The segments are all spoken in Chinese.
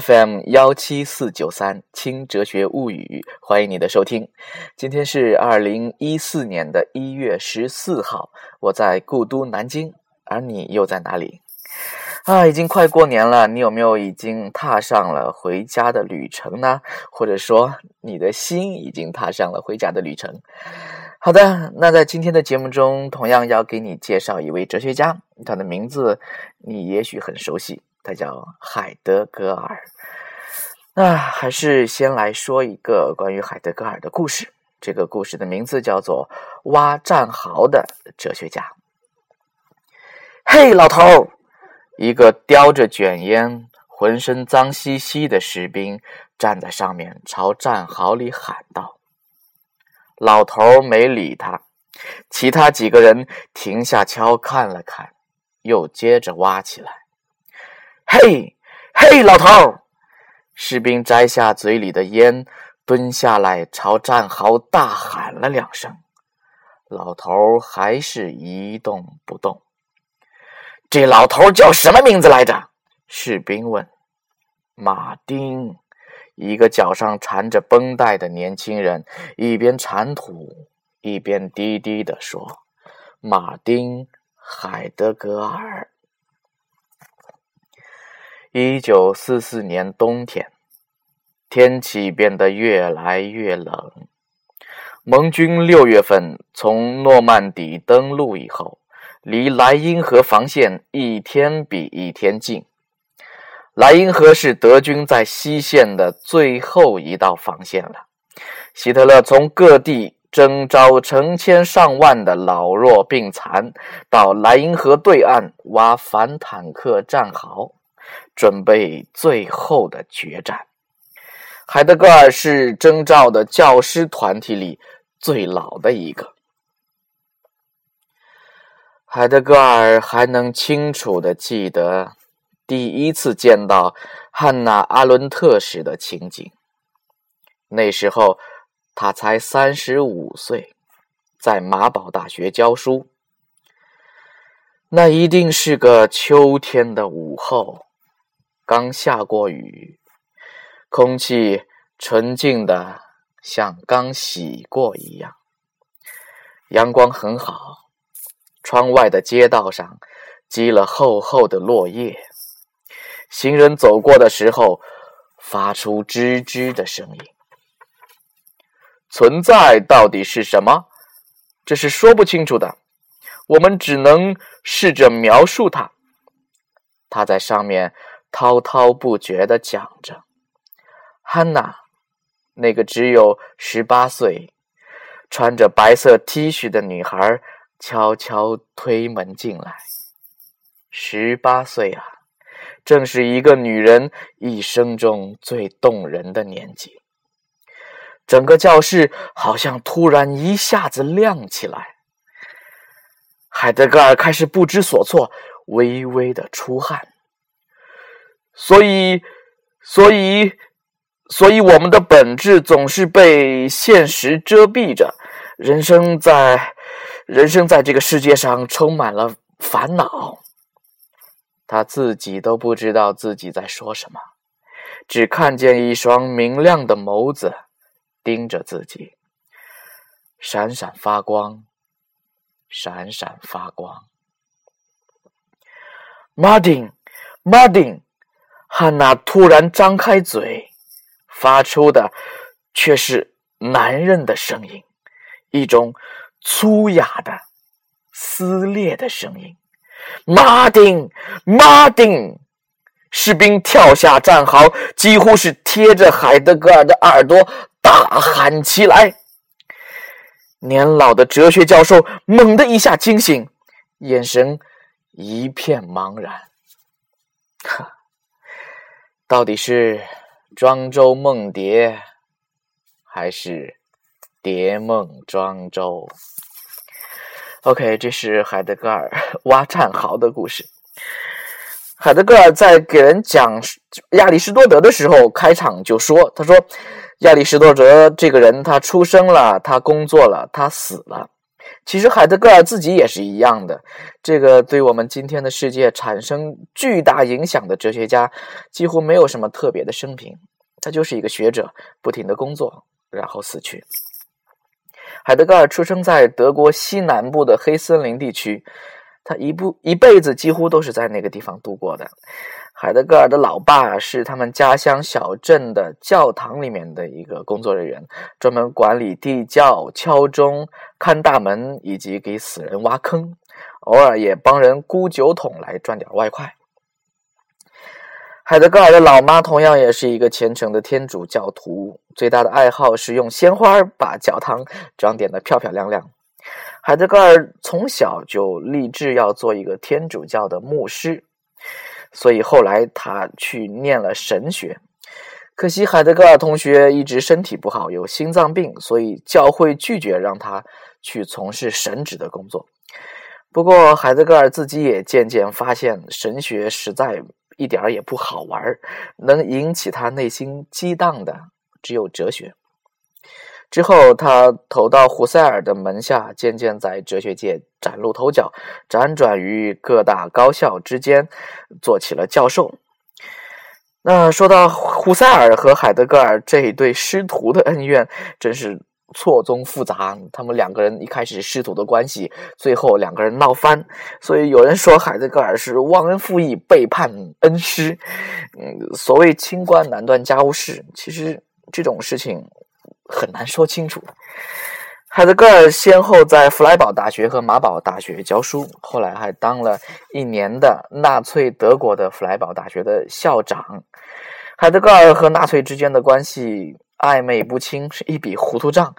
FM 幺七四九三《轻哲学物语》，欢迎你的收听。今天是二零一四年的一月十四号，我在故都南京，而你又在哪里？啊，已经快过年了，你有没有已经踏上了回家的旅程呢？或者说，你的心已经踏上了回家的旅程？好的，那在今天的节目中，同样要给你介绍一位哲学家，他的名字你也许很熟悉。他叫海德格尔。那还是先来说一个关于海德格尔的故事。这个故事的名字叫做《挖战壕的哲学家》。嘿，老头儿！一个叼着卷烟、浑身脏兮兮的士兵站在上面，朝战壕里喊道：“老头儿没理他。其他几个人停下锹，看了看，又接着挖起来。”嘿，嘿，老头！士兵摘下嘴里的烟，蹲下来朝战壕大喊了两声。老头还是一动不动。这老头叫什么名字来着？士兵问。马丁，一个脚上缠着绷带的年轻人一边铲土一边低低地说：“马丁·海德格尔。”一九四四年冬天，天气变得越来越冷。盟军六月份从诺曼底登陆以后，离莱茵河防线一天比一天近。莱茵河是德军在西线的最后一道防线了。希特勒从各地征召成千上万的老弱病残，到莱茵河对岸挖反坦克战壕。准备最后的决战。海德格尔是征召的教师团体里最老的一个。海德格尔还能清楚的记得第一次见到汉娜·阿伦特时的情景。那时候他才三十五岁，在马堡大学教书。那一定是个秋天的午后。刚下过雨，空气纯净的像刚洗过一样。阳光很好，窗外的街道上积了厚厚的落叶，行人走过的时候发出吱吱的声音。存在到底是什么？这是说不清楚的，我们只能试着描述它。它在上面。滔滔不绝的讲着，汉娜，那个只有十八岁、穿着白色 T 恤的女孩，悄悄推门进来。十八岁啊，正是一个女人一生中最动人的年纪。整个教室好像突然一下子亮起来。海德格尔开始不知所措，微微的出汗。所以，所以，所以，我们的本质总是被现实遮蔽着。人生在，人生在这个世界上充满了烦恼。他自己都不知道自己在说什么，只看见一双明亮的眸子盯着自己，闪闪发光，闪闪发光。Martin，Martin。汉娜突然张开嘴，发出的却是男人的声音，一种粗哑的、撕裂的声音。马丁，马丁！士兵跳下战壕，几乎是贴着海德格尔的耳朵大喊起来。年老的哲学教授猛地一下惊醒，眼神一片茫然。哈。到底是庄周梦蝶，还是蝶梦庄周？OK，这是海德格尔挖战壕的故事。海德格尔在给人讲亚里士多德的时候，开场就说：“他说，亚里士多德这个人，他出生了，他工作了，他死了。其实海德格尔自己也是一样的。这个对我们今天的世界产生巨大影响的哲学家，几乎没有什么特别的生平，他就是一个学者，不停的工作，然后死去。海德格尔出生在德国西南部的黑森林地区，他一部一辈子几乎都是在那个地方度过的。海德格尔的老爸是他们家乡小镇的教堂里面的一个工作人员，专门管理地窖、敲钟、看大门以及给死人挖坑，偶尔也帮人箍酒桶来赚点外快。海德格尔的老妈同样也是一个虔诚的天主教徒，最大的爱好是用鲜花把教堂装点的漂漂亮亮。海德格尔从小就立志要做一个天主教的牧师。所以后来他去念了神学，可惜海德格尔同学一直身体不好，有心脏病，所以教会拒绝让他去从事神职的工作。不过海德格尔自己也渐渐发现，神学实在一点儿也不好玩，能引起他内心激荡的只有哲学。之后，他投到胡塞尔的门下，渐渐在哲学界崭露头角，辗转于各大高校之间，做起了教授。那说到胡塞尔和海德格尔这一对师徒的恩怨，真是错综复杂。他们两个人一开始师徒的关系，最后两个人闹翻，所以有人说海德格尔是忘恩负义、背叛恩师。嗯，所谓清官难断家务事，其实这种事情。很难说清楚。海德格尔先后在弗莱堡大学和马堡大学教书，后来还当了一年的纳粹德国的弗莱堡大学的校长。海德格尔和纳粹之间的关系暧昧不清，是一笔糊涂账。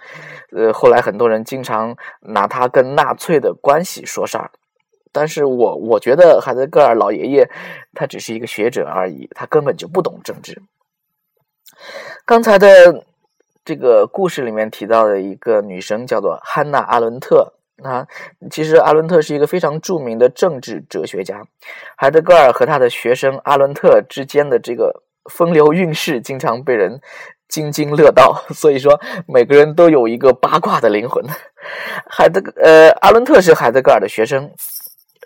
呃，后来很多人经常拿他跟纳粹的关系说事儿，但是我我觉得海德格尔老爷爷他只是一个学者而已，他根本就不懂政治。刚才的。这个故事里面提到的一个女生叫做汉娜·阿伦特。啊，其实阿伦特是一个非常著名的政治哲学家。海德格尔和他的学生阿伦特之间的这个风流韵事，经常被人津津乐道。所以说，每个人都有一个八卦的灵魂。海德呃，阿伦特是海德格尔的学生。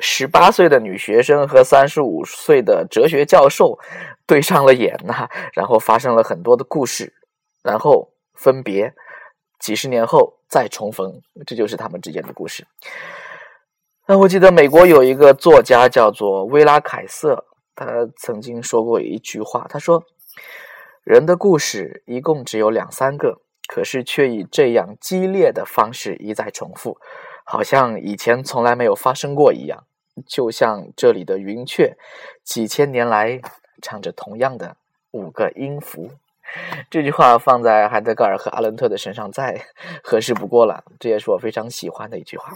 十八岁的女学生和三十五岁的哲学教授对上了眼呐，然后发生了很多的故事，然后。分别，几十年后再重逢，这就是他们之间的故事。那我记得美国有一个作家叫做威拉凯瑟，他曾经说过一句话，他说：“人的故事一共只有两三个，可是却以这样激烈的方式一再重复，好像以前从来没有发生过一样。就像这里的云雀，几千年来唱着同样的五个音符。” 这句话放在海德格尔和阿伦特的身上再合适不过了，这也是我非常喜欢的一句话。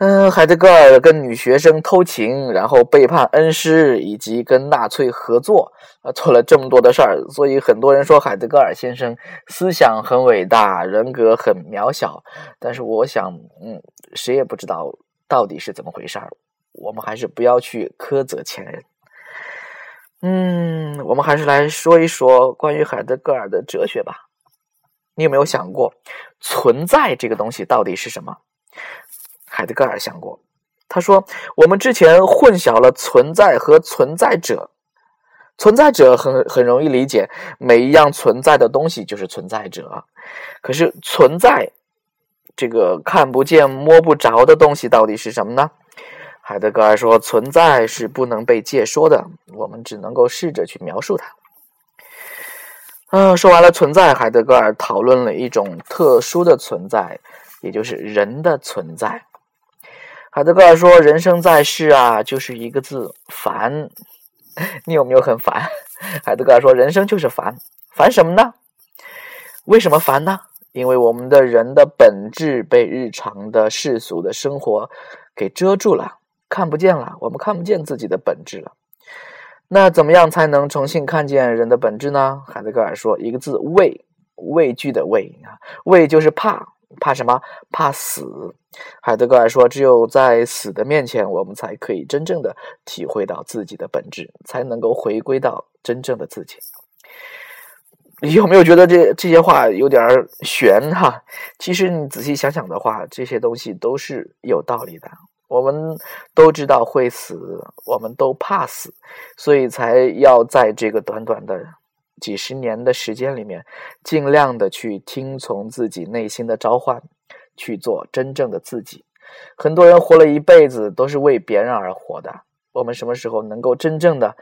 嗯，海德格尔跟女学生偷情，然后背叛恩师，以及跟纳粹合作，啊，做了这么多的事儿，所以很多人说海德格尔先生思想很伟大，人格很渺小。但是我想，嗯，谁也不知道到底是怎么回事儿，我们还是不要去苛责前人。嗯，我们还是来说一说关于海德格尔的哲学吧。你有没有想过，存在这个东西到底是什么？海德格尔想过，他说：“我们之前混淆了存在和存在者。存在者很很容易理解，每一样存在的东西就是存在者。可是存在这个看不见、摸不着的东西到底是什么呢？”海德格尔说：“存在是不能被借说的，我们只能够试着去描述它。”嗯，说完了存在，海德格尔讨论了一种特殊的存在，也就是人的存在。海德格尔说：“人生在世啊，就是一个字烦。你有没有很烦？”海德格尔说：“人生就是烦，烦什么呢？为什么烦呢？因为我们的人的本质被日常的世俗的生活给遮住了。”看不见了，我们看不见自己的本质了。那怎么样才能重新看见人的本质呢？海德格尔说一个字：畏，畏惧的畏啊，畏就是怕，怕什么？怕死。海德格尔说，只有在死的面前，我们才可以真正的体会到自己的本质，才能够回归到真正的自己。你有没有觉得这这些话有点悬哈？其实你仔细想想的话，这些东西都是有道理的。我们都知道会死，我们都怕死，所以才要在这个短短的几十年的时间里面，尽量的去听从自己内心的召唤，去做真正的自己。很多人活了一辈子都是为别人而活的，我们什么时候能够真正的？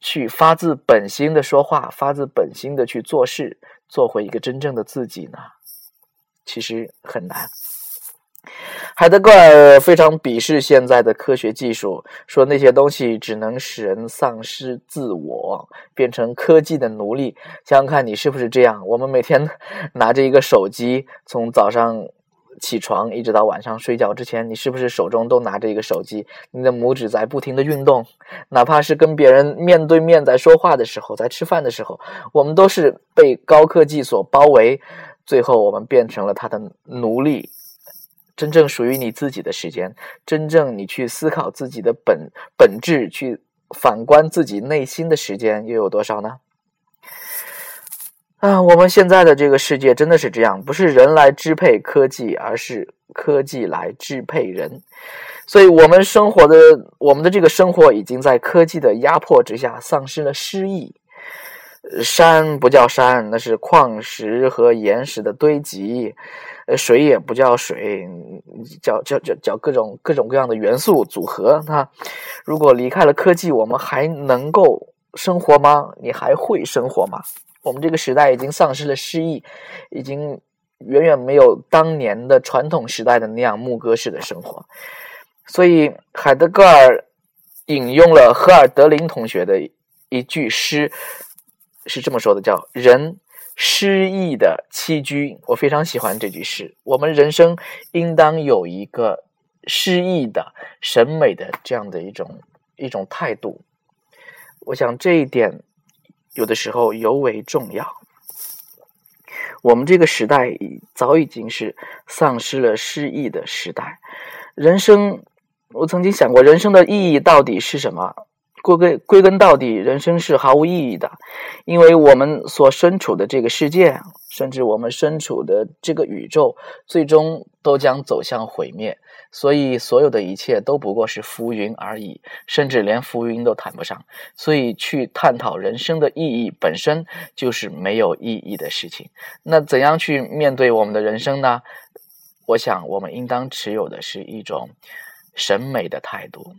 去发自本心的说话，发自本心的去做事，做回一个真正的自己呢？其实很难。海德格尔非常鄙视现在的科学技术，说那些东西只能使人丧失自我，变成科技的奴隶。想想看你是不是这样？我们每天 拿着一个手机，从早上。起床一直到晚上睡觉之前，你是不是手中都拿着一个手机？你的拇指在不停的运动，哪怕是跟别人面对面在说话的时候，在吃饭的时候，我们都是被高科技所包围，最后我们变成了他的奴隶。真正属于你自己的时间，真正你去思考自己的本本质，去反观自己内心的时间，又有多少呢？啊，我们现在的这个世界真的是这样，不是人来支配科技，而是科技来支配人。所以，我们生活的我们的这个生活已经在科技的压迫之下丧失了诗意。山不叫山，那是矿石和岩石的堆积；水也不叫水，叫叫叫叫各种各种各样的元素组合。那如果离开了科技，我们还能够生活吗？你还会生活吗？我们这个时代已经丧失了诗意，已经远远没有当年的传统时代的那样牧歌式的生活。所以，海德格尔引用了荷尔德林同学的一句诗，是这么说的：“叫人诗意的栖居。”我非常喜欢这句诗。我们人生应当有一个诗意的审美的这样的一种一种态度。我想这一点。有的时候尤为重要。我们这个时代已早已经是丧失了诗意的时代。人生，我曾经想过，人生的意义到底是什么？归根归根到底，人生是毫无意义的，因为我们所身处的这个世界，甚至我们身处的这个宇宙，最终都将走向毁灭。所以，所有的一切都不过是浮云而已，甚至连浮云都谈不上。所以，去探讨人生的意义本身就是没有意义的事情。那怎样去面对我们的人生呢？我想，我们应当持有的是一种审美的态度，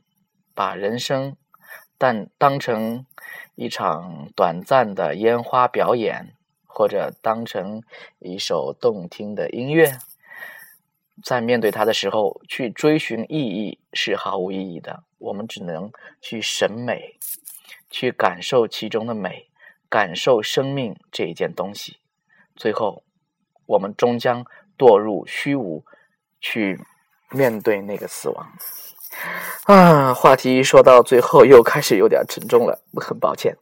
把人生但当成一场短暂的烟花表演，或者当成一首动听的音乐。在面对它的时候，去追寻意义是毫无意义的。我们只能去审美，去感受其中的美，感受生命这一件东西。最后，我们终将堕入虚无，去面对那个死亡。啊，话题说到最后又开始有点沉重了，很抱歉。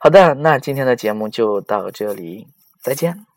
好的，那今天的节目就到这里，再见。